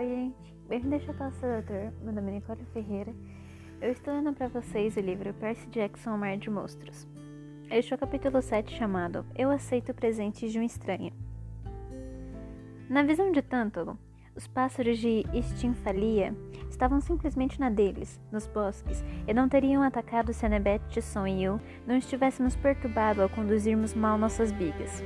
Oi, gente. Bem-vindo ao Classe Doutor. Meu nome é Nicole Ferreira. Eu estou lendo para vocês o livro Percy Jackson, O Mar de Monstros. Este é o capítulo 7 chamado Eu Aceito Presentes de um Estranho. Na visão de Tântalo, os pássaros de Estinfalia estavam simplesmente na deles, nos bosques, e não teriam atacado se Annabeth, Tisson e eu não estivéssemos perturbados ao conduzirmos mal nossas bigas.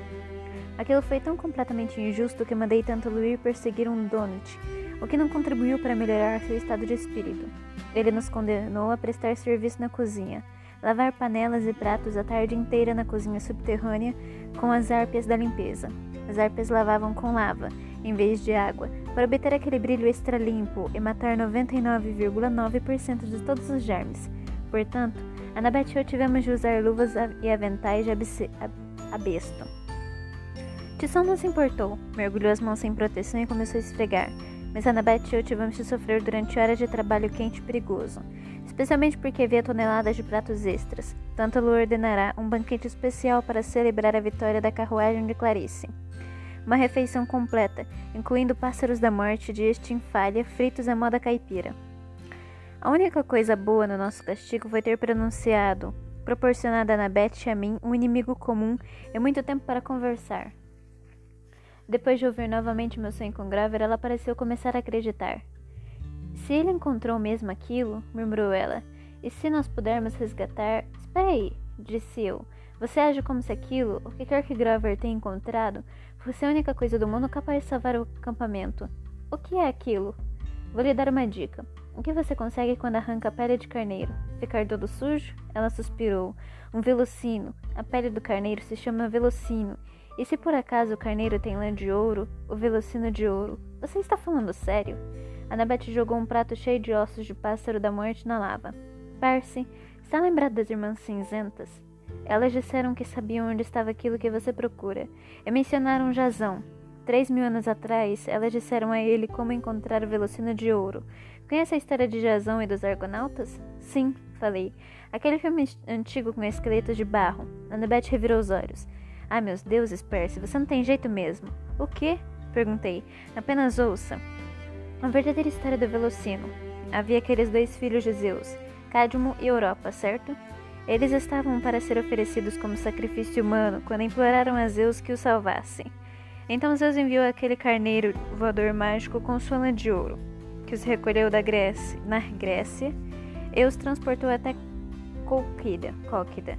Aquilo foi tão completamente injusto que mandei tanto Louis perseguir um donut, o que não contribuiu para melhorar seu estado de espírito. Ele nos condenou a prestar serviço na cozinha, lavar panelas e pratos a tarde inteira na cozinha subterrânea com as árpias da limpeza. As árpias lavavam com lava, em vez de água, para obter aquele brilho extra limpo e matar 99,9% de todos os germes. Portanto, Annabeth e eu tivemos de usar luvas e aventais de abesto. Tisson não se importou, mergulhou as mãos sem proteção e começou a esfregar. Mas Annabeth e eu tivemos de sofrer durante horas de trabalho quente e perigoso, especialmente porque havia toneladas de pratos extras. Tanto Lu ordenará um banquete especial para celebrar a vitória da carruagem de Clarice. Uma refeição completa, incluindo pássaros da morte de estinfalha fritos à moda caipira. A única coisa boa no nosso castigo foi ter pronunciado, proporcionado a Annabeth e a mim um inimigo comum e muito tempo para conversar. Depois de ouvir novamente meu sonho com Grover, ela pareceu começar a acreditar. Se ele encontrou mesmo aquilo, murmurou ela, e se nós pudermos resgatar. Espera aí, disse eu. Você age como se aquilo, o que quer que Grover tenha encontrado, fosse a única coisa do mundo capaz de salvar o acampamento. O que é aquilo? Vou lhe dar uma dica. O que você consegue quando arranca a pele de carneiro? Ficar todo sujo? Ela suspirou. Um velocino. A pele do carneiro se chama velocino e se por acaso o carneiro tem lã de ouro, o velocino de ouro, você está falando sério? Annabeth jogou um prato cheio de ossos de pássaro da morte na lava. Percy, está lembrado das irmãs cinzentas? Elas disseram que sabiam onde estava aquilo que você procura, e mencionaram Jazão. Três mil anos atrás, elas disseram a ele como encontrar o velocino de ouro. Conhece a história de Jazão e dos Argonautas? Sim, falei. Aquele filme antigo com esqueletos de barro. Annabeth revirou os olhos. Ai, meus deuses, Percy, você não tem jeito mesmo. O quê? Perguntei. Apenas ouça. A verdadeira história do Velocino. Havia aqueles dois filhos de Zeus, Cadmo e Europa, certo? Eles estavam para ser oferecidos como sacrifício humano quando imploraram a Zeus que os salvasse. Então Zeus enviou aquele carneiro voador mágico com sua de ouro, que os recolheu da Grécia, na Grécia e os transportou até Colquida, Colquida,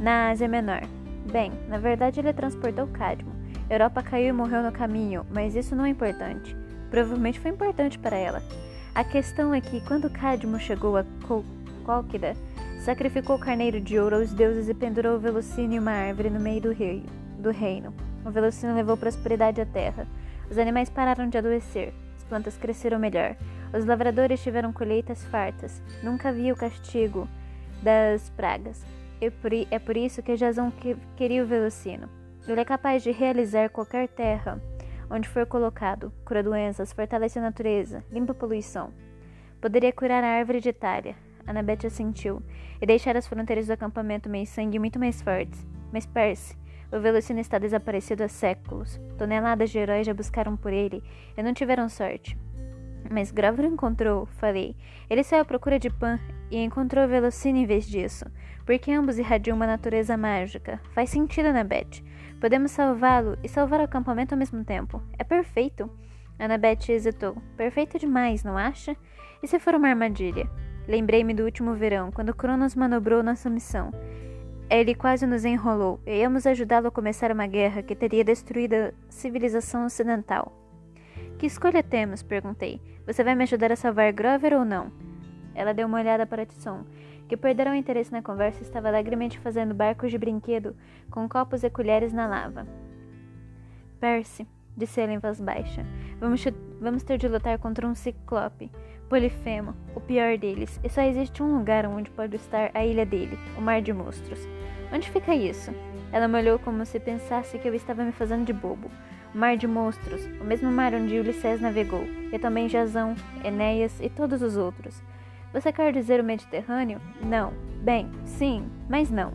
na Ásia Menor. Bem, na verdade ele transportou Cadmo. Europa caiu e morreu no caminho, mas isso não é importante. Provavelmente foi importante para ela. A questão é que quando Cadmo chegou a Cólquida, sacrificou o carneiro de ouro aos deuses e pendurou o velocínio em uma árvore no meio do, rei, do reino. O velocínio levou prosperidade à terra. Os animais pararam de adoecer. As plantas cresceram melhor. Os lavradores tiveram colheitas fartas. Nunca havia o castigo das pragas. É por isso que Jason queria o Velocino. Ele é capaz de realizar qualquer terra onde for colocado, cura doenças, fortalece a natureza, limpa a poluição. Poderia curar a árvore de Itália. Annabeth assentiu, e deixar as fronteiras do acampamento meio sangue muito mais fortes. Mas Percy, o Velocino está desaparecido há séculos. Toneladas de heróis já buscaram por ele e não tiveram sorte. Mas Grover encontrou, falei. Ele saiu à procura de Pan e encontrou o Velocino em vez disso porque ambos irradiam uma natureza mágica. Faz sentido, Annabeth. Podemos salvá-lo e salvar o acampamento ao mesmo tempo. É perfeito. Annabeth hesitou. Perfeito demais, não acha? E se for uma armadilha? Lembrei-me do último verão, quando Cronos manobrou nossa missão. Ele quase nos enrolou e íamos ajudá-lo a começar uma guerra que teria destruído a civilização ocidental. Que escolha temos? perguntei. Você vai me ajudar a salvar Grover ou não? Ela deu uma olhada para Tisson que perderam interesse na conversa estava alegremente fazendo barcos de brinquedo com copos e colheres na lava. Percy, disse ele em voz baixa, vamos, vamos ter de lutar contra um ciclope, Polifemo, o pior deles, e só existe um lugar onde pode estar a ilha dele, o Mar de Monstros. Onde fica isso? Ela me olhou como se pensasse que eu estava me fazendo de bobo. O Mar de Monstros, o mesmo mar onde Ulisses navegou, e também Jazão, Enéas e todos os outros. Você quer dizer o Mediterrâneo? Não. Bem, sim, mas não.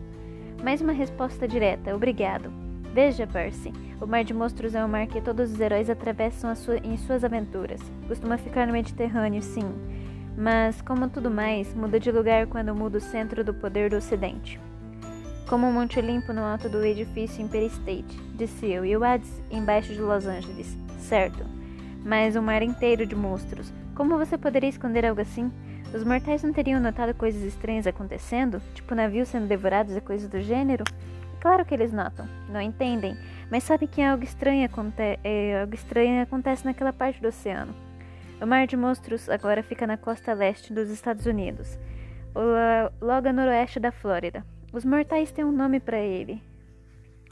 Mais uma resposta direta, obrigado. Veja, Percy, o Mar de Monstros é um mar que todos os heróis atravessam sua, em suas aventuras. Costuma ficar no Mediterrâneo, sim, mas, como tudo mais, muda de lugar quando muda o centro do poder do Ocidente. Como o Monte Olimpo no alto do edifício Empire State, disse eu, e o Hades embaixo de Los Angeles. Certo, mas um mar inteiro de monstros. Como você poderia esconder algo assim? Os mortais não teriam notado coisas estranhas acontecendo? Tipo navios sendo devorados e coisas do gênero? Claro que eles notam, não entendem, mas sabem que algo estranho, aconte é, algo estranho acontece naquela parte do oceano. O Mar de Monstros agora fica na costa leste dos Estados Unidos, logo a noroeste da Flórida. Os mortais têm um nome para ele.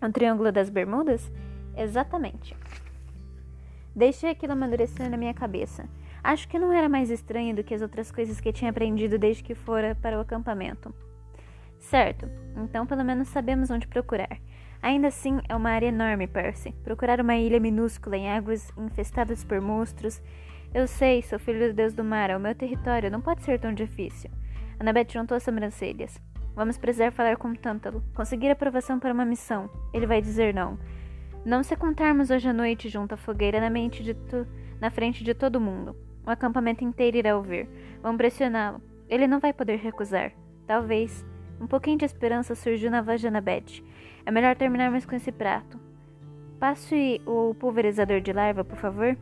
O Triângulo das Bermudas? Exatamente. Deixei aquilo amadurecer na minha cabeça. Acho que não era mais estranho do que as outras coisas que tinha aprendido desde que fora para o acampamento. Certo, então pelo menos sabemos onde procurar. Ainda assim, é uma área enorme, Percy. Procurar uma ilha minúscula em águas infestadas por monstros. Eu sei, sou filho do deus do mar, é o meu território, não pode ser tão difícil. Annabeth juntou as sobrancelhas. Vamos precisar falar com Tântalo. Conseguir aprovação para uma missão. Ele vai dizer não. Não se contarmos hoje à noite junto à fogueira na, mente de tu, na frente de todo mundo. O acampamento inteiro irá ouvir. Vamos pressioná-lo. Ele não vai poder recusar. Talvez. Um pouquinho de esperança surgiu na voz de Annabeth. É melhor terminarmos com esse prato. Passe o pulverizador de larva, por favor.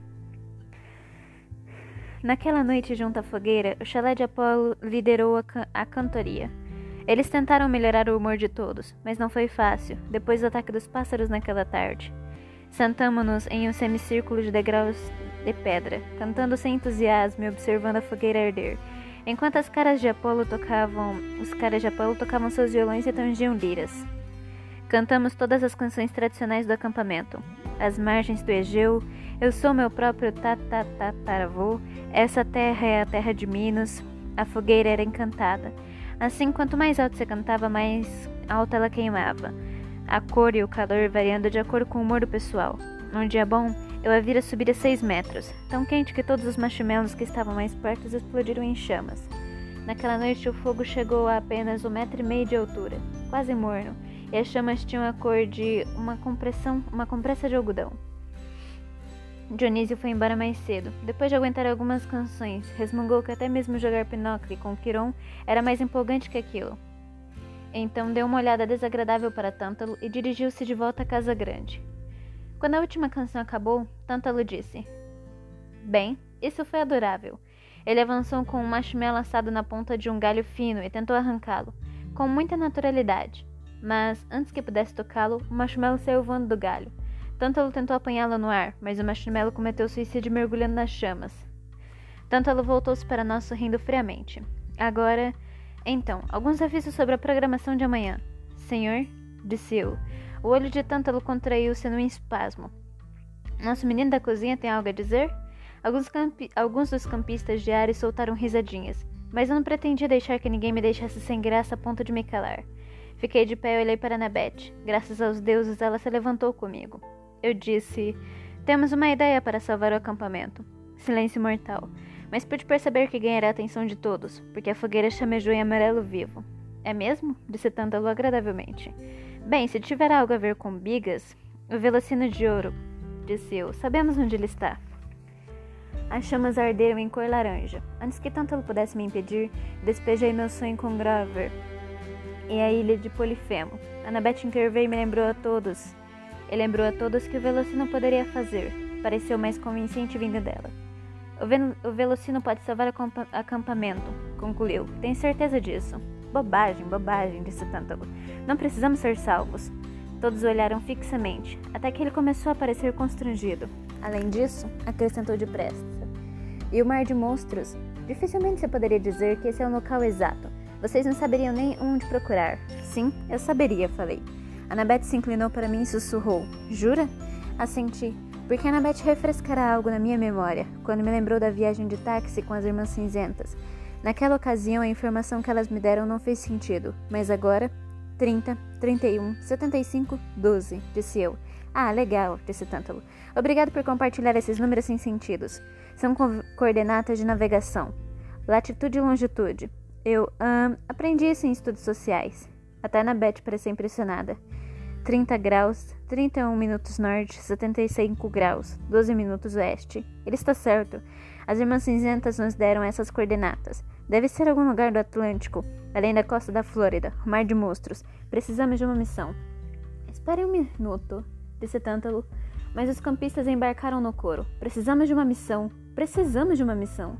Naquela noite, junto à fogueira, o chalé de Apolo liderou a, can a cantoria. Eles tentaram melhorar o humor de todos, mas não foi fácil, depois do ataque dos pássaros naquela tarde. Sentamo-nos em um semicírculo de degraus de pedra, cantando sem entusiasmo e observando a fogueira arder. Enquanto as caras de Apolo tocavam, os caras de Apolo tocavam seus violões e tangiam liras. Cantamos todas as canções tradicionais do acampamento. As margens do Egeu, eu sou meu próprio tatataravô, essa terra é a terra de Minos, a fogueira era encantada. Assim, quanto mais alto se cantava, mais alta ela queimava, a cor e o calor variando de acordo com o humor do pessoal. Num dia bom, eu a vira subir a seis metros, tão quente que todos os marshmallows que estavam mais perto explodiram em chamas. Naquela noite o fogo chegou a apenas um metro e meio de altura, quase morno, e as chamas tinham a cor de uma compressão, uma compressa de algodão. Dionísio foi embora mais cedo. Depois de aguentar algumas canções, resmungou que até mesmo jogar Pinóquio com Quiron era mais empolgante que aquilo. Então deu uma olhada desagradável para Tântalo e dirigiu-se de volta à casa grande. Quando a última canção acabou, Tântalo disse: Bem, isso foi adorável. Ele avançou com um marshmallow assado na ponta de um galho fino e tentou arrancá-lo, com muita naturalidade. Mas, antes que pudesse tocá-lo, o marshmallow saiu voando do galho. Tântalo tentou apanhá-lo no ar, mas o marshmallow cometeu suicídio mergulhando nas chamas. Tântalo voltou-se para nós sorrindo friamente. Agora, então, alguns avisos sobre a programação de amanhã. Senhor, disse eu, o olho de Tântalo contraiu-se num espasmo. Nosso menino da cozinha tem algo a dizer? Alguns, Alguns dos campistas diários soltaram risadinhas, mas eu não pretendia deixar que ninguém me deixasse sem graça a ponto de me calar. Fiquei de pé e olhei para Annabeth. Graças aos deuses, ela se levantou comigo. Eu disse: Temos uma ideia para salvar o acampamento. Silêncio mortal. Mas pude perceber que ganhará a atenção de todos, porque a fogueira chamejou em amarelo vivo. É mesmo? Disse Tântalo agradavelmente. Bem, se tiver algo a ver com bigas, o velocino de ouro, disse eu, sabemos onde ele está. As chamas arderam em cor laranja. Antes que tanto ele pudesse me impedir, despejei meu sonho com Grover e a ilha de Polifemo. Annabeth interveio e me lembrou a todos. E lembrou a todos que o Velocino poderia fazer. Pareceu mais convincente vindo dela. O, o Velocino pode salvar o acampamento, concluiu. Tem certeza disso? Bobagem, bobagem, disse Tântalo. Não precisamos ser salvos. Todos olharam fixamente, até que ele começou a parecer constrangido. Além disso, acrescentou depressa. E o mar de monstros? Dificilmente você poderia dizer que esse é o local exato. Vocês não saberiam nem onde procurar. Sim, eu saberia, falei. Annabeth se inclinou para mim e sussurrou. Jura? Assenti, porque Annabeth refrescará algo na minha memória, quando me lembrou da viagem de táxi com as irmãs cinzentas. Naquela ocasião, a informação que elas me deram não fez sentido, mas agora. 30, 31, 75, 12, disse eu. Ah, legal, disse Tântalo. Obrigado por compartilhar esses números sem sentidos. São co coordenatas de navegação. Latitude e longitude. Eu aprendi isso em estudos sociais. Até a Beth pareceu impressionada. 30 graus, 31 minutos norte, 75 graus, 12 minutos oeste. Ele está certo. As irmãs cinzentas nos deram essas coordenadas. Deve ser algum lugar do Atlântico, além da costa da Flórida, o Mar de Monstros. Precisamos de uma missão. Espere um minuto, disse Tântalo. Mas os campistas embarcaram no coro. Precisamos de uma missão. Precisamos de uma missão.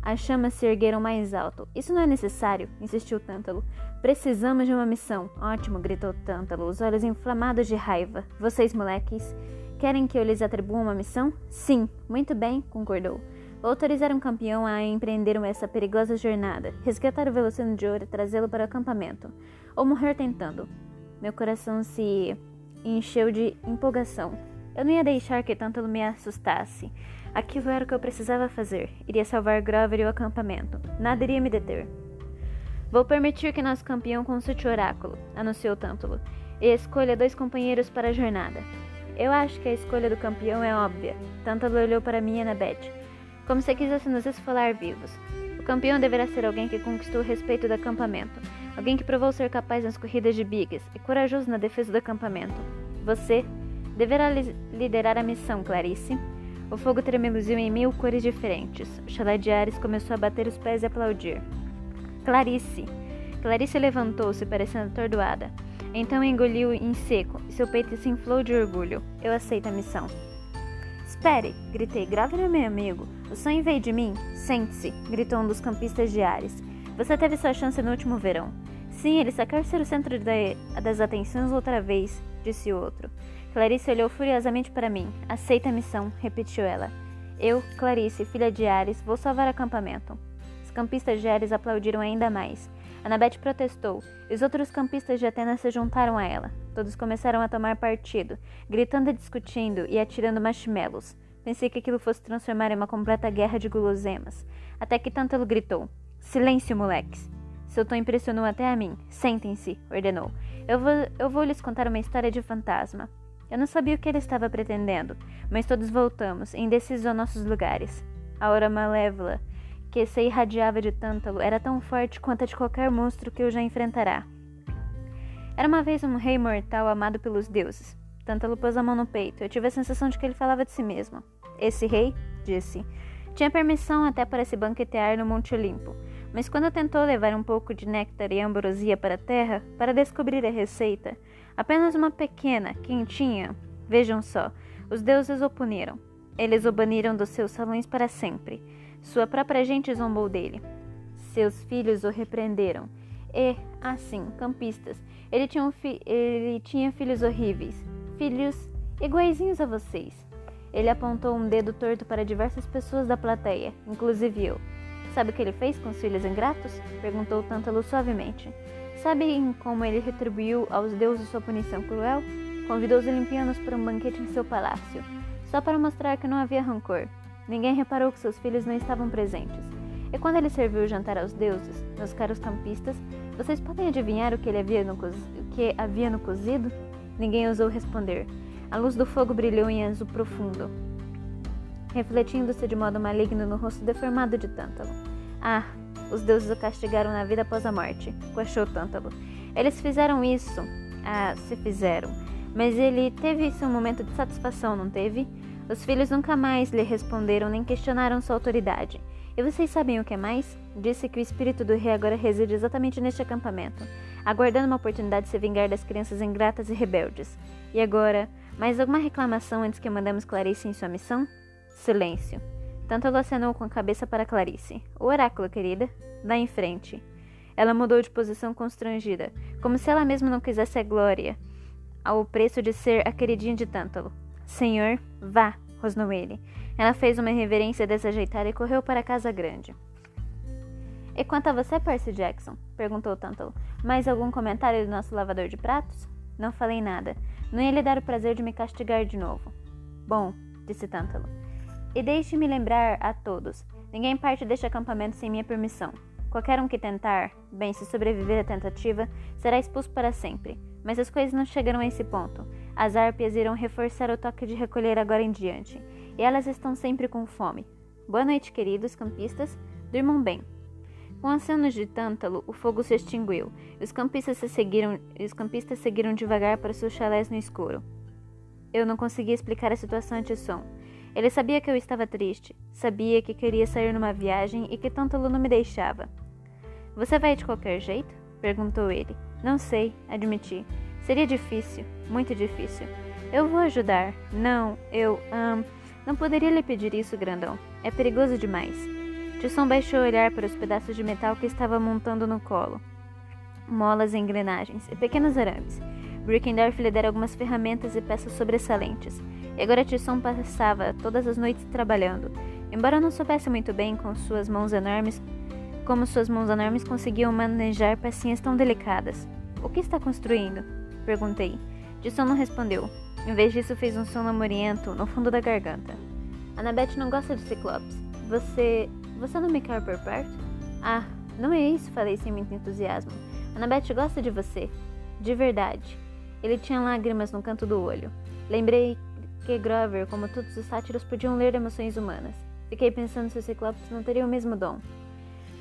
As chamas se ergueram mais alto. Isso não é necessário, insistiu Tântalo. Precisamos de uma missão. Ótimo, gritou Tântalo, os olhos inflamados de raiva. Vocês, moleques, querem que eu lhes atribua uma missão? Sim, muito bem, concordou. Vou autorizar um campeão a empreender essa perigosa jornada, resgatar o Velocino de Ouro e trazê-lo para o acampamento, ou morrer tentando. Meu coração se encheu de empolgação. Eu não ia deixar que Tântalo me assustasse. Aquilo era o que eu precisava fazer. Iria salvar Grover e o acampamento. Nada iria me deter. Vou permitir que nosso campeão consulte o oráculo, anunciou Tântalo, e escolha dois companheiros para a jornada. Eu acho que a escolha do campeão é óbvia. Tântalo olhou para mim e Annabeth, como se quisesse nos esfolar vivos. O campeão deverá ser alguém que conquistou o respeito do acampamento, alguém que provou ser capaz nas corridas de bigas e corajoso na defesa do acampamento. Você deverá liderar a missão, Clarice. O fogo tremeluziu em mil cores diferentes. O chalé de Ares começou a bater os pés e aplaudir. Clarice! Clarice levantou-se, parecendo atordoada. Então engoliu em seco e seu peito se inflou de orgulho. Eu aceito a missão. Espere! gritei. Grave é meu amigo. O sonho veio de mim? Sente-se! gritou um dos campistas de Ares. Você teve sua chance no último verão. Sim, ele só quer ser o centro das atenções outra vez, disse o outro. Clarice olhou furiosamente para mim. Aceita a missão, repetiu ela. Eu, Clarice, filha de Ares, vou salvar o acampamento. Os campistas de Ares aplaudiram ainda mais. Anabete protestou, e os outros campistas de Atenas se juntaram a ela. Todos começaram a tomar partido, gritando e discutindo e atirando marshmallows. Pensei que aquilo fosse transformar em uma completa guerra de guloseimas. Até que Tântalo gritou: Silêncio, moleques! Seu tom impressionou até a mim. Sentem-se, ordenou. Eu vou, eu vou lhes contar uma história de fantasma. Eu não sabia o que ele estava pretendendo, mas todos voltamos, indecisos aos nossos lugares. A aura malévola que se irradiava de Tântalo era tão forte quanto a de qualquer monstro que eu já enfrentará. Era uma vez um rei mortal amado pelos deuses. Tântalo pôs a mão no peito. Eu tive a sensação de que ele falava de si mesmo. Esse rei, disse, tinha permissão até para se banquetear no Monte Olimpo, mas quando tentou levar um pouco de néctar e ambrosia para a terra para descobrir a receita, Apenas uma pequena, quentinha. Vejam só, os deuses o puniram. Eles o baniram dos seus salões para sempre. Sua própria gente zombou dele. Seus filhos o repreenderam. E, assim, campistas, ele tinha, um ele tinha filhos horríveis. Filhos iguaizinhos a vocês. Ele apontou um dedo torto para diversas pessoas da plateia, inclusive eu. Sabe o que ele fez com os filhos ingratos? Perguntou Tântalo suavemente. Sabem como ele retribuiu aos deuses sua punição cruel? Convidou os olimpianos para um banquete em seu palácio, só para mostrar que não havia rancor. Ninguém reparou que seus filhos não estavam presentes. E quando ele serviu o jantar aos deuses, meus caros campistas, vocês podem adivinhar o que, ele havia no o que havia no cozido? Ninguém ousou responder. A luz do fogo brilhou em azul profundo, refletindo-se de modo maligno no rosto deformado de Tântalo. Ah, os deuses o castigaram na vida após a morte, coachou Tântalo. Eles fizeram isso. Ah, se fizeram. Mas ele teve seu momento de satisfação, não teve? Os filhos nunca mais lhe responderam nem questionaram sua autoridade. E vocês sabem o que é mais? Disse que o espírito do rei agora reside exatamente neste acampamento, aguardando uma oportunidade de se vingar das crianças ingratas e rebeldes. E agora, mais alguma reclamação antes que mandemos Clarice em sua missão? Silêncio. Tanto ela acenou com a cabeça para Clarice. O oráculo, querida. Vá em frente. Ela mudou de posição constrangida, como se ela mesma não quisesse a glória, ao preço de ser a queridinha de Tântalo. Senhor, vá, rosnou ele. Ela fez uma reverência desajeitada e correu para a casa grande. E quanto a você, Percy Jackson? perguntou Tântalo. Mais algum comentário do nosso lavador de pratos? Não falei nada. Não ia lhe dar o prazer de me castigar de novo. Bom, disse Tântalo. E deixe-me lembrar a todos: ninguém parte deste acampamento sem minha permissão. Qualquer um que tentar, bem, se sobreviver à tentativa, será expulso para sempre. Mas as coisas não chegaram a esse ponto. As árpias irão reforçar o toque de recolher agora em diante. E elas estão sempre com fome. Boa noite, queridos campistas. Durmam bem. Com acenos de tântalo, o fogo se extinguiu e os campistas, se seguiram, os campistas seguiram devagar para seus chalés no escuro. Eu não conseguia explicar a situação a Tisson. Ele sabia que eu estava triste, sabia que queria sair numa viagem e que Tântalo não me deixava. Você vai de qualquer jeito? perguntou ele. Não sei, admiti. Seria difícil, muito difícil. Eu vou ajudar. Não, eu. Um, não poderia lhe pedir isso, grandão. É perigoso demais. Tisson baixou o olhar para os pedaços de metal que estava montando no colo. Molas engrenagens e pequenos arames. Brickendorf lhe dera algumas ferramentas e peças sobressalentes. E agora Tisson passava todas as noites trabalhando. Embora não soubesse muito bem com suas mãos enormes, como suas mãos enormes conseguiam manejar pecinhas tão delicadas. O que está construindo? Perguntei. Tisson não respondeu. Em vez disso, fez um som lamuriento no fundo da garganta. Annabeth não gosta de ciclopes. Você. Você não me quer por perto? Ah, não é isso, falei sem muito entusiasmo. Annabeth gosta de você. De verdade. Ele tinha lágrimas no canto do olho. Lembrei que Grover, como todos os sátiros, podiam ler emoções humanas. Fiquei pensando se os ciclopes não teriam o mesmo dom.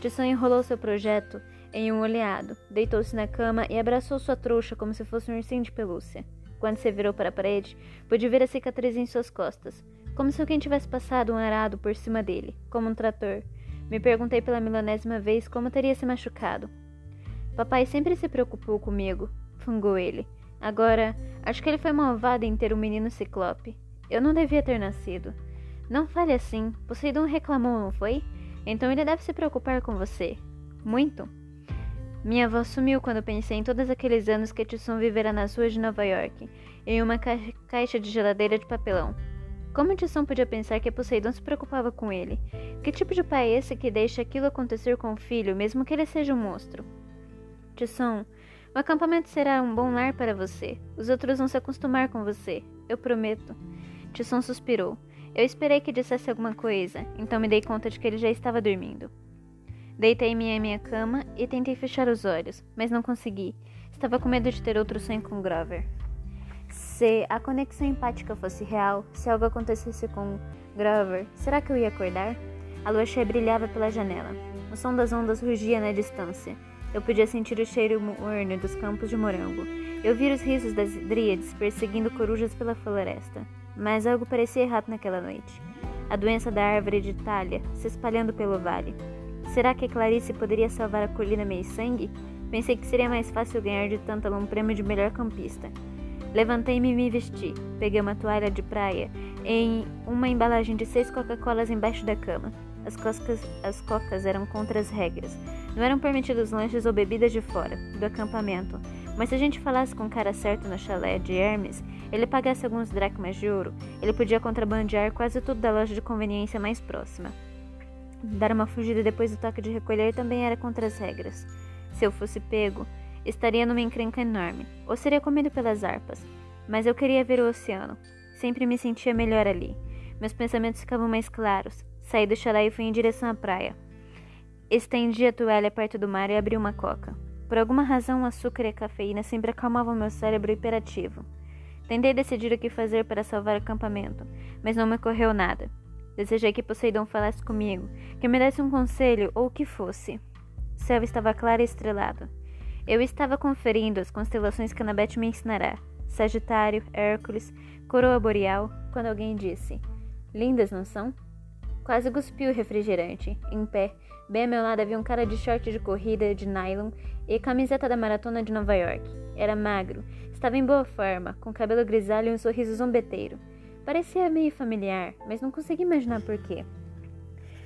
Tisson enrolou seu projeto em um oleado, deitou-se na cama e abraçou sua trouxa como se fosse um ursinho de pelúcia. Quando se virou para a parede, pude ver a cicatriz em suas costas, como se alguém tivesse passado um arado por cima dele, como um trator. Me perguntei pela milionésima vez como teria se machucado. Papai sempre se preocupou comigo, fungou ele. Agora, acho que ele foi malvado em ter um menino ciclope. Eu não devia ter nascido. Não fale assim. Poseidon reclamou, não foi? Então ele deve se preocupar com você. Muito. Minha avó sumiu quando pensei em todos aqueles anos que Tisson vivera nas ruas de Nova York, em uma ca caixa de geladeira de papelão. Como Tisson podia pensar que Poseidon se preocupava com ele? Que tipo de pai é esse que deixa aquilo acontecer com o filho, mesmo que ele seja um monstro? Tisson, o acampamento será um bom lar para você. Os outros vão se acostumar com você. Eu prometo. Tisson suspirou. Eu esperei que dissesse alguma coisa, então me dei conta de que ele já estava dormindo. Deitei-me em minha cama e tentei fechar os olhos, mas não consegui. Estava com medo de ter outro sonho com Grover. Se a conexão empática fosse real, se algo acontecesse com Grover, será que eu ia acordar? A lua cheia brilhava pela janela. O som das ondas rugia na distância. Eu podia sentir o cheiro morno dos campos de morango. Eu vi os risos das dríades perseguindo corujas pela floresta. Mas algo parecia errado naquela noite. A doença da árvore de talha se espalhando pelo vale. Será que Clarice poderia salvar a colina meio sangue? Pensei que seria mais fácil ganhar de Tântalo um prêmio de melhor campista. Levantei-me e me vesti. Peguei uma toalha de praia em uma embalagem de seis Coca-Colas embaixo da cama. As, coscas, as cocas eram contra as regras. Não eram permitidos lanches ou bebidas de fora, do acampamento. Mas se a gente falasse com o cara certo no chalé de Hermes, ele pagasse alguns dracmas de ouro, ele podia contrabandear quase tudo da loja de conveniência mais próxima. Dar uma fugida depois do toque de recolher também era contra as regras. Se eu fosse pego, estaria numa encrenca enorme, ou seria comido pelas arpas. Mas eu queria ver o oceano. Sempre me sentia melhor ali. Meus pensamentos ficavam mais claros. Saí do chalé e fui em direção à praia. Estendi a toalha perto do mar e abri uma coca. Por alguma razão, o açúcar e a cafeína sempre acalmavam meu cérebro hiperativo. Tentei decidir o que fazer para salvar o acampamento, mas não me ocorreu nada. Desejei que Poseidon falasse comigo, que me desse um conselho ou o que fosse. O céu estava claro e estrelado. Eu estava conferindo as constelações que Anabete me ensinará. Sagitário, Hércules, Coroa Boreal, quando alguém disse: Lindas, não são? Quase cuspiu o refrigerante. Em pé, bem a meu lado havia um cara de short de corrida de nylon e camiseta da maratona de Nova York. Era magro, estava em boa forma, com cabelo grisalho e um sorriso zombeteiro. Parecia meio familiar, mas não consegui imaginar por quê.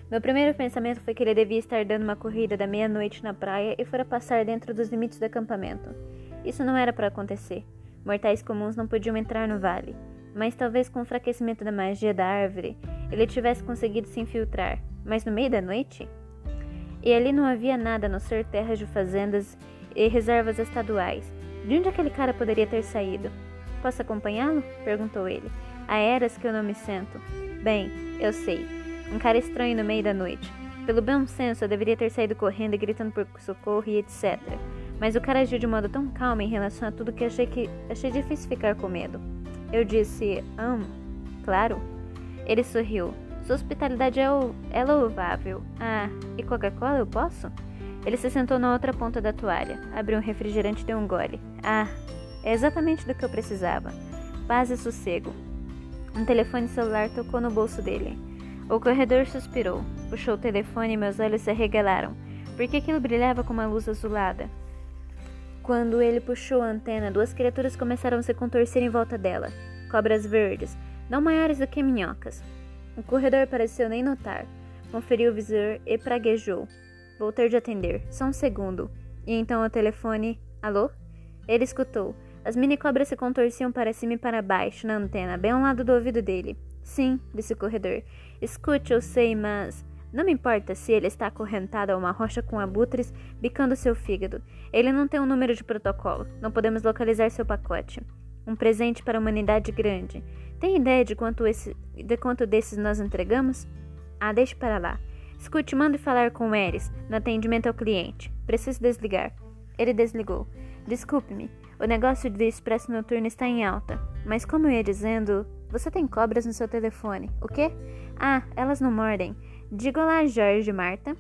Meu primeiro pensamento foi que ele devia estar dando uma corrida da meia-noite na praia e fora passar dentro dos limites do acampamento. Isso não era para acontecer. Mortais comuns não podiam entrar no vale mas talvez com o enfraquecimento da magia da árvore ele tivesse conseguido se infiltrar. Mas no meio da noite? E ali não havia nada a não ser terras de fazendas e reservas estaduais. De onde aquele cara poderia ter saído? Posso acompanhá-lo? perguntou ele. Há eras que eu não me sento. Bem, eu sei. Um cara estranho no meio da noite. Pelo bom senso, eu deveria ter saído correndo e gritando por socorro e etc. Mas o cara agiu de modo tão calmo em relação a tudo que achei que achei difícil ficar com medo. Eu disse, hum, claro. Ele sorriu. Sua hospitalidade é, é louvável. Ah, e Coca-Cola eu posso? Ele se sentou na outra ponta da toalha, abriu um refrigerante e deu um gole. Ah, é exatamente do que eu precisava. Paz e sossego. Um telefone celular tocou no bolso dele. O corredor suspirou, puxou o telefone e meus olhos se arregalaram, porque aquilo brilhava com uma luz azulada. Quando ele puxou a antena, duas criaturas começaram a se contorcer em volta dela. Cobras verdes, não maiores do que minhocas. O corredor pareceu nem notar. Conferiu o visor e praguejou. Vou ter de atender. Só um segundo. E então o telefone. Alô? Ele escutou. As mini-cobras se contorciam para cima e para baixo na antena, bem ao lado do ouvido dele. Sim, disse o corredor. Escute, eu sei, mas. Não me importa se ele está acorrentado a uma rocha com abutres bicando seu fígado. Ele não tem um número de protocolo. Não podemos localizar seu pacote. Um presente para a humanidade grande. Tem ideia de quanto, esse, de quanto desses nós entregamos? Ah, deixe para lá. Escute, mande falar com Eris, no atendimento ao cliente. Preciso desligar. Ele desligou. Desculpe-me, o negócio de expresso noturno está em alta. Mas como eu ia dizendo, você tem cobras no seu telefone. O quê? Ah, elas não mordem. Diga olá, Jorge Marta.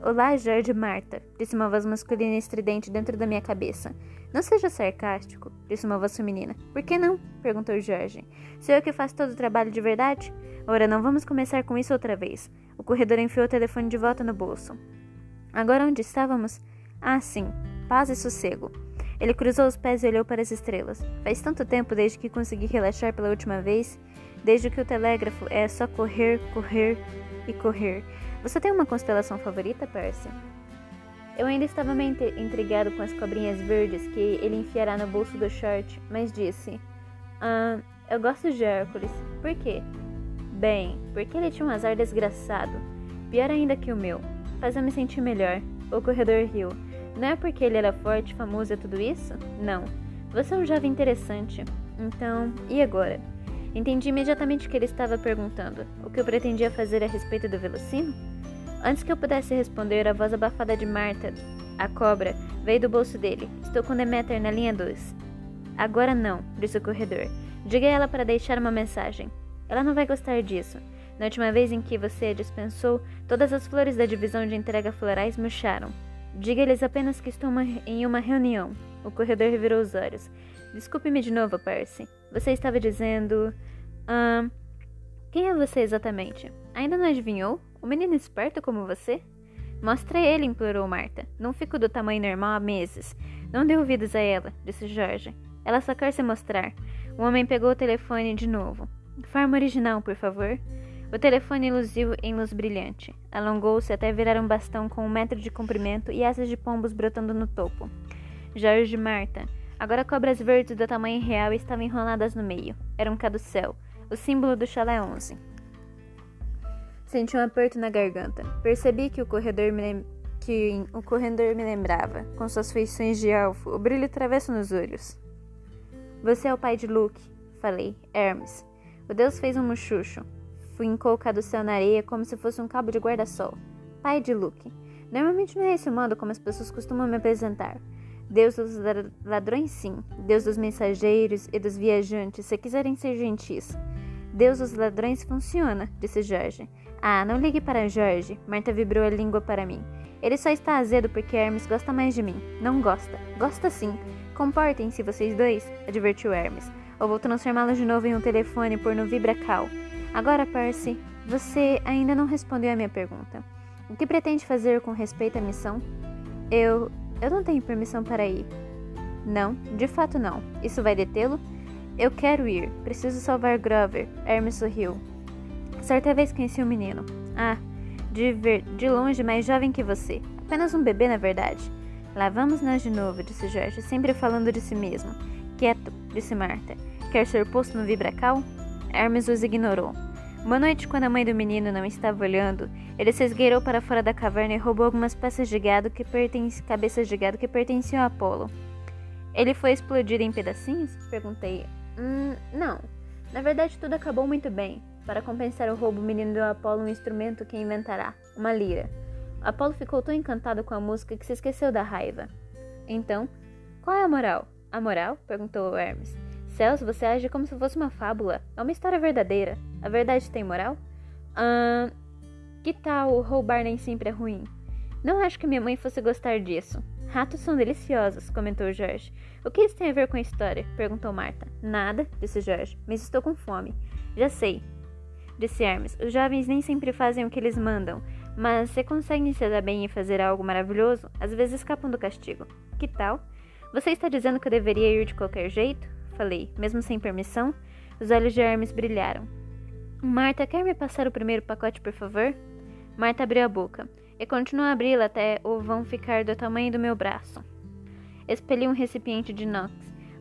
Olá, Jorge Marta, disse uma voz masculina estridente dentro da minha cabeça. Não seja sarcástico, disse uma voz feminina. Por que não? perguntou Jorge. Sou eu que faço todo o trabalho de verdade? Ora, não vamos começar com isso outra vez. O corredor enfiou o telefone de volta no bolso. Agora onde estávamos? Ah, sim. Paz e sossego. Ele cruzou os pés e olhou para as estrelas. Faz tanto tempo desde que consegui relaxar pela última vez, desde que o telégrafo é só correr, correr e correr. Você tem uma constelação favorita, Percy? Eu ainda estava meio intrigado com as cobrinhas verdes que ele enfiará no bolso do short, mas disse: Ah, eu gosto de Hércules. Por quê? Bem, porque ele tinha um azar desgraçado. Pior ainda que o meu. Fazia me sentir melhor. O corredor riu. Não é porque ele era forte, famoso e tudo isso? Não. Você é um jovem interessante. Então, e agora? Entendi imediatamente o que ele estava perguntando. O que eu pretendia fazer a respeito do Velocino? Antes que eu pudesse responder, a voz abafada de Marta, a cobra, veio do bolso dele. Estou com Demeter na linha 2. Agora não, disse o corredor. Diga a ela para deixar uma mensagem. Ela não vai gostar disso. Na última vez em que você a dispensou, todas as flores da divisão de entrega florais murcharam. Diga-lhes apenas que estou em uma reunião. O corredor revirou os olhos. Desculpe-me de novo, Percy. Você estava dizendo. Ah, quem é você exatamente? Ainda não adivinhou? Um menino esperto como você? Mostre ele, implorou Marta. Não fico do tamanho normal há meses. Não dê ouvidos a ela, disse Jorge. Ela só quer se mostrar. O homem pegou o telefone de novo. Forma original, por favor. O telefone luziu em luz brilhante. Alongou-se até virar um bastão com um metro de comprimento e asas de pombos brotando no topo. Jorge Marta. Agora cobras verdes do tamanho real estavam enroladas no meio. Era um caducel, o símbolo do chalé 11. Senti um aperto na garganta. Percebi que o corredor me, lem... que o corredor me lembrava, com suas feições de elfo, o brilho travesso nos olhos. Você é o pai de Luke, falei, Hermes. O deus fez um muxuxo. Fincou caduceu na areia como se fosse um cabo de guarda-sol. Pai de Luke. Normalmente não é esse o modo como as pessoas costumam me apresentar. Deus dos ladrões, sim. Deus dos mensageiros e dos viajantes, se quiserem ser gentis. Deus dos ladrões funciona, disse Jorge. Ah, não ligue para Jorge. Marta vibrou a língua para mim. Ele só está azedo porque Hermes gosta mais de mim. Não gosta. Gosta sim. Comportem-se vocês dois, advertiu Hermes ou vou transformá-lo de novo em um telefone por no Vibracal. Agora, Percy, você ainda não respondeu a minha pergunta. O que pretende fazer com respeito à missão? Eu. Eu não tenho permissão para ir. Não, de fato não. Isso vai detê-lo? Eu quero ir. Preciso salvar Grover. Hermes sorriu. Certa vez conheci um menino. Ah, de, ver, de longe mais jovem que você. Apenas um bebê, na verdade. Lá vamos nós de novo, disse Jorge, sempre falando de si mesmo. Quieto, disse Marta. Quer ser posto no vibracal? Hermes os ignorou. Uma noite, quando a mãe do menino não estava olhando, ele se esgueirou para fora da caverna e roubou algumas peças de gado que cabeças de gado que pertenciam a Apolo. Ele foi explodido em pedacinhos? Perguntei. Hum, não. Na verdade, tudo acabou muito bem. Para compensar o roubo, o menino deu a Apolo um instrumento que inventará, uma lira. Apolo ficou tão encantado com a música que se esqueceu da raiva. Então, qual é a moral? A moral? perguntou Hermes. Céus, você age como se fosse uma fábula. É uma história verdadeira. A verdade tem moral? Ah, que tal roubar nem sempre é ruim? Não acho que minha mãe fosse gostar disso. Ratos são deliciosos, comentou Jorge. O que isso tem a ver com a história? perguntou Marta. Nada, disse Jorge, mas estou com fome. Já sei, disse Hermes. Os jovens nem sempre fazem o que eles mandam, mas se conseguem se dar bem e fazer algo maravilhoso, às vezes escapam do castigo. Que tal? Você está dizendo que eu deveria ir de qualquer jeito? Falei, mesmo sem permissão. Os olhos de Hermes brilharam. Marta, quer me passar o primeiro pacote, por favor? Marta abriu a boca e continuou a abri-la até o vão ficar do tamanho do meu braço. Expeli um recipiente de inox,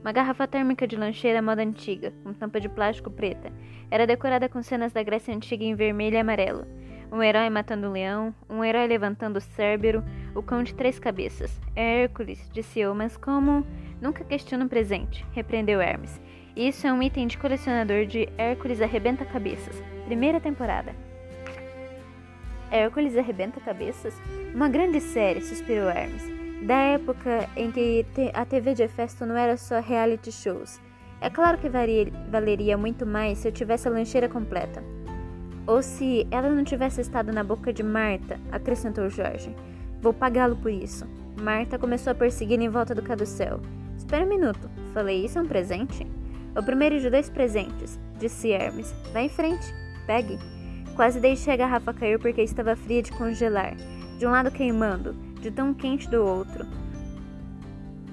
uma garrafa térmica de lancheira moda antiga, com tampa de plástico preta. Era decorada com cenas da Grécia Antiga em vermelho e amarelo. Um herói matando um leão, um herói levantando o Cérbero, o cão de três cabeças. É Hércules, disse eu, mas como... Nunca questiono o presente, repreendeu Hermes. Isso é um item de colecionador de Hércules Arrebenta Cabeças, primeira temporada. Hércules arrebenta cabeças? Uma grande série, suspirou Hermes. Da época em que a TV de Hefesto não era só reality shows. É claro que varia, valeria muito mais se eu tivesse a lancheira completa. Ou se ela não tivesse estado na boca de Marta, acrescentou Jorge. Vou pagá-lo por isso. Marta começou a persegui-lo em volta do caducel. Espera um minuto, falei, isso é um presente? O primeiro de dois presentes, disse Hermes. Vá em frente, pegue. Quase deixei a garrafa cair porque estava fria de congelar, de um lado queimando, de tão quente do outro.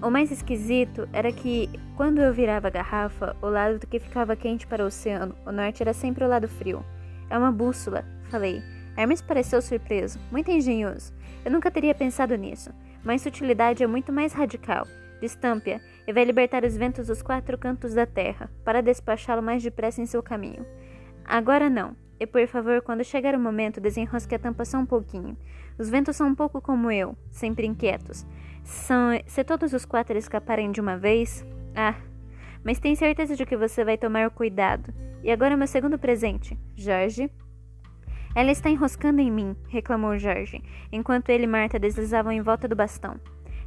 O mais esquisito era que, quando eu virava a garrafa, o lado que ficava quente para o oceano, o norte era sempre o lado frio. É uma bússola, falei. Hermes pareceu surpreso, muito engenhoso. Eu nunca teria pensado nisso, mas sua utilidade é muito mais radical. Destampe-a e vai libertar os ventos dos quatro cantos da terra, para despachá-lo mais depressa em seu caminho. Agora não. E por favor, quando chegar o momento, desenrosque a tampa só um pouquinho. Os ventos são um pouco como eu, sempre inquietos. São, se todos os quatro escaparem de uma vez. Ah, mas tenho certeza de que você vai tomar cuidado. E agora meu segundo presente, Jorge. Ela está enroscando em mim, reclamou Jorge, enquanto ele e Marta deslizavam em volta do bastão.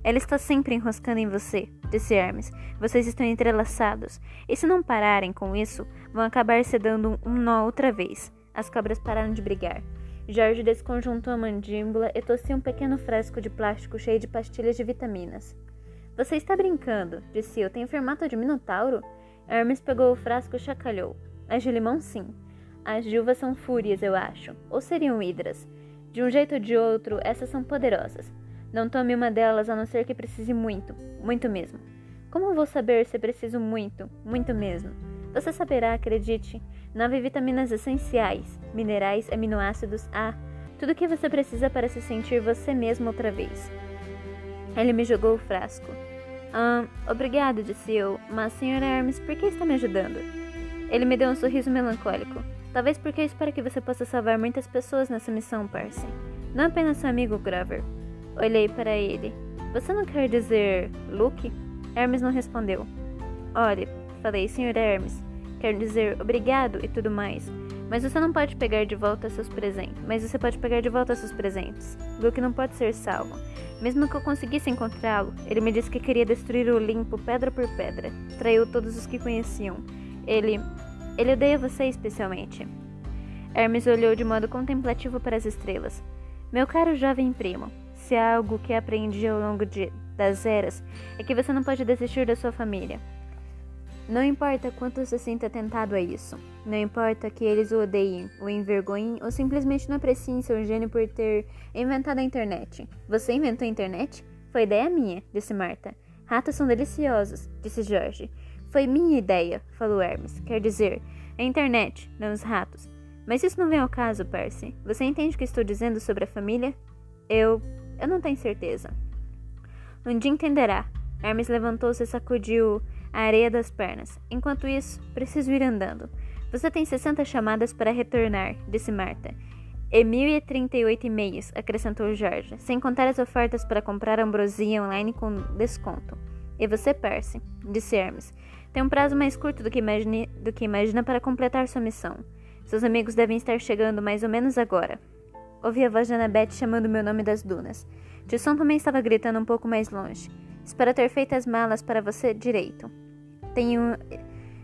Ela está sempre enroscando em você, disse Hermes. Vocês estão entrelaçados. E se não pararem com isso, vão acabar se dando um nó outra vez. As cobras pararam de brigar. Jorge desconjuntou a mandíbula e tossiu um pequeno frasco de plástico cheio de pastilhas de vitaminas. Você está brincando, disse eu. Tem formato de minotauro? Hermes pegou o frasco e chacalhou. As de limão, sim. As uva são fúrias, eu acho. Ou seriam hidras. De um jeito ou de outro, essas são poderosas. Não tome uma delas a não ser que precise muito, muito mesmo. Como vou saber se preciso muito, muito mesmo? Você saberá, acredite. Nove vitaminas essenciais, minerais, aminoácidos, ah, tudo o que você precisa para se sentir você mesmo outra vez. Ele me jogou o frasco. Ah, obrigado, disse eu, mas Sr. Hermes, por que está me ajudando? Ele me deu um sorriso melancólico. Talvez porque eu espero que você possa salvar muitas pessoas nessa missão, Percy. Não apenas seu amigo Grover. Olhei para ele. Você não quer dizer Luke? Hermes não respondeu. Olhe, falei, Sr. Hermes, quer dizer obrigado e tudo mais. Mas você não pode pegar de volta seus presentes. Mas você pode pegar de volta seus presentes. Luke não pode ser salvo. Mesmo que eu conseguisse encontrá-lo, ele me disse que queria destruir o Olimpo pedra por pedra. Traiu todos os que conheciam. Ele. Ele odeia você especialmente. Hermes olhou de modo contemplativo para as estrelas. Meu caro jovem primo, se há algo que aprendi ao longo de, das eras, é que você não pode desistir da sua família. Não importa quanto você sinta tentado a isso. Não importa que eles o odeiem, o envergonhem ou simplesmente não apreciem seu gênio por ter inventado a internet. Você inventou a internet? Foi ideia minha, disse Marta. Ratos são deliciosos, disse Jorge. Foi minha ideia, falou Hermes. Quer dizer, a internet, não os ratos. Mas isso não vem ao caso, Percy. Você entende o que estou dizendo sobre a família? Eu. Eu não tenho certeza. Um dia entenderá. Hermes levantou-se e sacudiu a areia das pernas. Enquanto isso, preciso ir andando. Você tem 60 chamadas para retornar, disse Marta. E 1038 e-mails, acrescentou Jorge, sem contar as ofertas para comprar ambrosia online com desconto. E você, Percy, disse Hermes, tem um prazo mais curto do que, imagine, do que imagina para completar sua missão. Seus amigos devem estar chegando mais ou menos agora. Ouvi a voz de Annabeth chamando meu nome das dunas. Tisson também estava gritando um pouco mais longe. Espero ter feito as malas para você direito. Tenho.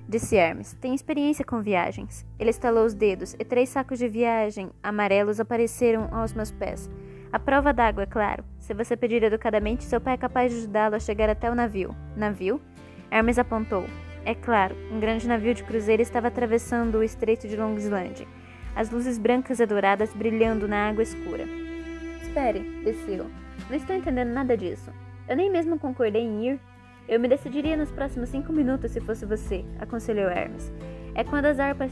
Disse Hermes. Tenho experiência com viagens. Ele estalou os dedos e três sacos de viagem amarelos apareceram aos meus pés. A prova d'água, é claro. Se você pedir educadamente, seu pai é capaz de ajudá-lo a chegar até o navio. Navio? Hermes apontou. É claro, um grande navio de cruzeiro estava atravessando o estreito de Long Island, as luzes brancas e douradas brilhando na água escura. Espere, disse eu. Não estou entendendo nada disso. Eu nem mesmo concordei em ir. Eu me decidiria nos próximos cinco minutos se fosse você, aconselhou Hermes. É quando as harpas,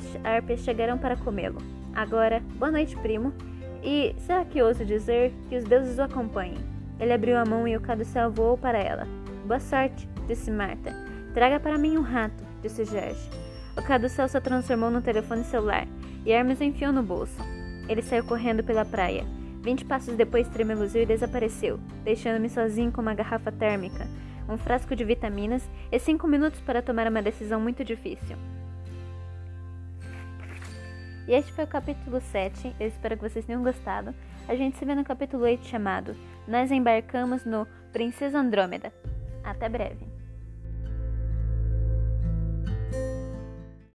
chegarão para comê-lo. Agora, boa noite, primo. E será que ouso dizer que os deuses o acompanhem? Ele abriu a mão e o caduceu voou para ela. Boa sorte, disse Marta. Traga para mim um rato, disse Jorge. O caduceu se transformou no telefone celular e Hermes enfiou no bolso. Ele saiu correndo pela praia. Vinte passos depois tremeluziu e desapareceu, deixando-me sozinho com uma garrafa térmica, um frasco de vitaminas e cinco minutos para tomar uma decisão muito difícil. E este foi o capítulo 7. Eu espero que vocês tenham gostado. A gente se vê no capítulo 8 chamado Nós embarcamos no Princesa Andrômeda. Até breve.